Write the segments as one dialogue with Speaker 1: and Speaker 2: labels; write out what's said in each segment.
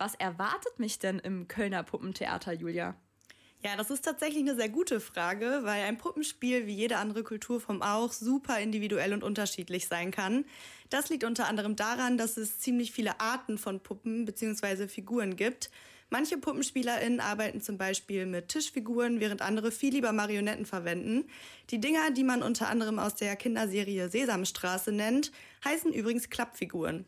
Speaker 1: Was erwartet mich denn im Kölner Puppentheater, Julia?
Speaker 2: Ja, das ist tatsächlich eine sehr gute Frage, weil ein Puppenspiel wie jede andere Kulturform auch super individuell und unterschiedlich sein kann. Das liegt unter anderem daran, dass es ziemlich viele Arten von Puppen bzw. Figuren gibt. Manche PuppenspielerInnen arbeiten zum Beispiel mit Tischfiguren, während andere viel lieber Marionetten verwenden. Die Dinger, die man unter anderem aus der Kinderserie Sesamstraße nennt, heißen übrigens Klappfiguren.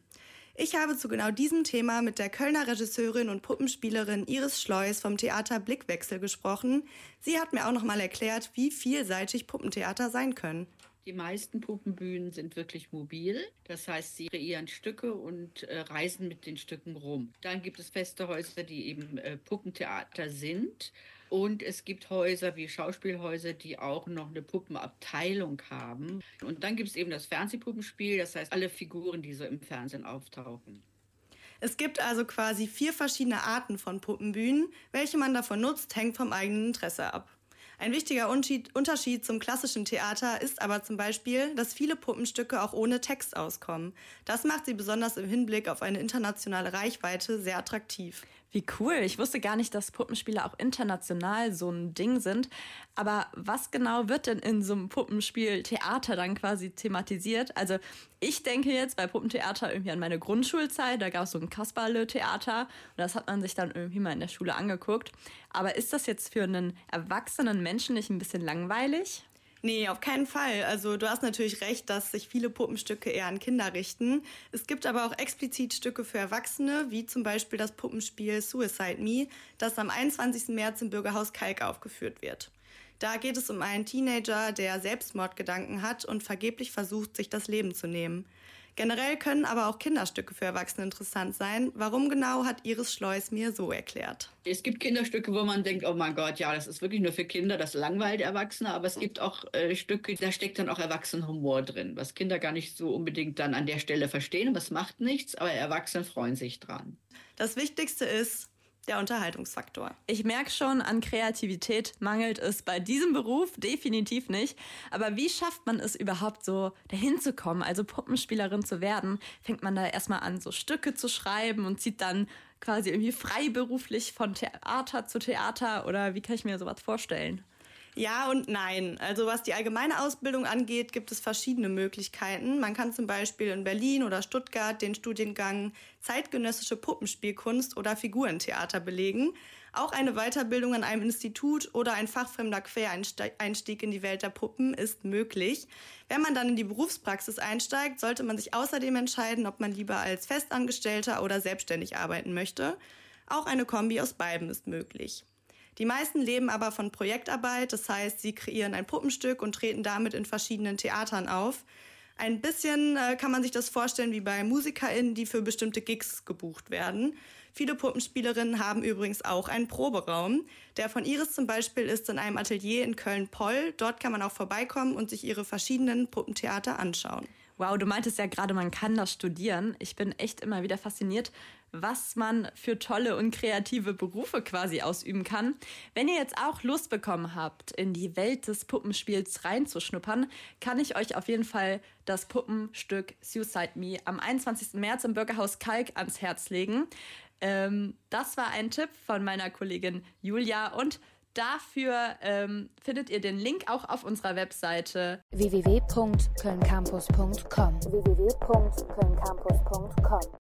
Speaker 2: Ich habe zu genau diesem Thema mit der Kölner Regisseurin und Puppenspielerin Iris Schleus vom Theater Blickwechsel gesprochen. Sie hat mir auch noch mal erklärt, wie vielseitig Puppentheater sein können.
Speaker 3: Die meisten Puppenbühnen sind wirklich mobil. Das heißt, sie kreieren Stücke und äh, reisen mit den Stücken rum. Dann gibt es feste Häuser, die eben äh, Puppentheater sind. Und es gibt Häuser wie Schauspielhäuser, die auch noch eine Puppenabteilung haben. Und dann gibt es eben das Fernsehpuppenspiel, das heißt alle Figuren, die so im Fernsehen auftauchen.
Speaker 2: Es gibt also quasi vier verschiedene Arten von Puppenbühnen. Welche man davon nutzt, hängt vom eigenen Interesse ab. Ein wichtiger Unterschied zum klassischen Theater ist aber zum Beispiel, dass viele Puppenstücke auch ohne Text auskommen. Das macht sie besonders im Hinblick auf eine internationale Reichweite sehr attraktiv.
Speaker 1: Wie cool. Ich wusste gar nicht, dass Puppenspiele auch international so ein Ding sind. Aber was genau wird denn in so einem Puppenspiel Theater dann quasi thematisiert? Also ich denke jetzt bei Puppentheater irgendwie an meine Grundschulzeit. Da gab es so ein Kasperle-Theater und das hat man sich dann irgendwie mal in der Schule angeguckt. Aber ist das jetzt für einen erwachsenen Menschen nicht ein bisschen langweilig?
Speaker 2: Nee, auf keinen Fall. Also du hast natürlich recht, dass sich viele Puppenstücke eher an Kinder richten. Es gibt aber auch explizit Stücke für Erwachsene, wie zum Beispiel das Puppenspiel Suicide Me, das am 21. März im Bürgerhaus Kalk aufgeführt wird. Da geht es um einen Teenager, der Selbstmordgedanken hat und vergeblich versucht, sich das Leben zu nehmen. Generell können aber auch Kinderstücke für Erwachsene interessant sein. Warum genau, hat Iris Schleus mir so erklärt.
Speaker 3: Es gibt Kinderstücke, wo man denkt, oh mein Gott, ja, das ist wirklich nur für Kinder, das langweilt Erwachsene. Aber es gibt auch äh, Stücke, da steckt dann auch Erwachsenenhumor drin, was Kinder gar nicht so unbedingt dann an der Stelle verstehen. Was macht nichts, aber Erwachsene freuen sich dran.
Speaker 2: Das Wichtigste ist, der Unterhaltungsfaktor.
Speaker 1: Ich merke schon, an Kreativität mangelt es bei diesem Beruf definitiv nicht. Aber wie schafft man es überhaupt so dahin zu kommen, also Puppenspielerin zu werden? Fängt man da erstmal an, so Stücke zu schreiben und zieht dann quasi irgendwie freiberuflich von Theater zu Theater oder wie kann ich mir sowas vorstellen?
Speaker 2: Ja und nein. Also was die allgemeine Ausbildung angeht, gibt es verschiedene Möglichkeiten. Man kann zum Beispiel in Berlin oder Stuttgart den Studiengang zeitgenössische Puppenspielkunst oder Figurentheater belegen. Auch eine Weiterbildung an einem Institut oder ein fachfremder Quereinstieg in die Welt der Puppen ist möglich. Wenn man dann in die Berufspraxis einsteigt, sollte man sich außerdem entscheiden, ob man lieber als Festangestellter oder selbstständig arbeiten möchte. Auch eine Kombi aus beiden ist möglich. Die meisten leben aber von Projektarbeit, das heißt, sie kreieren ein Puppenstück und treten damit in verschiedenen Theatern auf. Ein bisschen äh, kann man sich das vorstellen wie bei MusikerInnen, die für bestimmte Gigs gebucht werden. Viele Puppenspielerinnen haben übrigens auch einen Proberaum. Der von Iris zum Beispiel ist in einem Atelier in Köln-Poll. Dort kann man auch vorbeikommen und sich ihre verschiedenen Puppentheater anschauen.
Speaker 1: Wow, du meintest ja gerade, man kann das studieren. Ich bin echt immer wieder fasziniert, was man für tolle und kreative Berufe quasi ausüben kann. Wenn ihr jetzt auch Lust bekommen habt, in die Welt des Puppenspiels reinzuschnuppern, kann ich euch auf jeden Fall das Puppenstück Suicide Me am 21. März im Bürgerhaus Kalk ans Herz legen. Ähm, das war ein Tipp von meiner Kollegin Julia und Dafür ähm, findet ihr den Link auch auf unserer Webseite.
Speaker 4: www.kölncampus.com www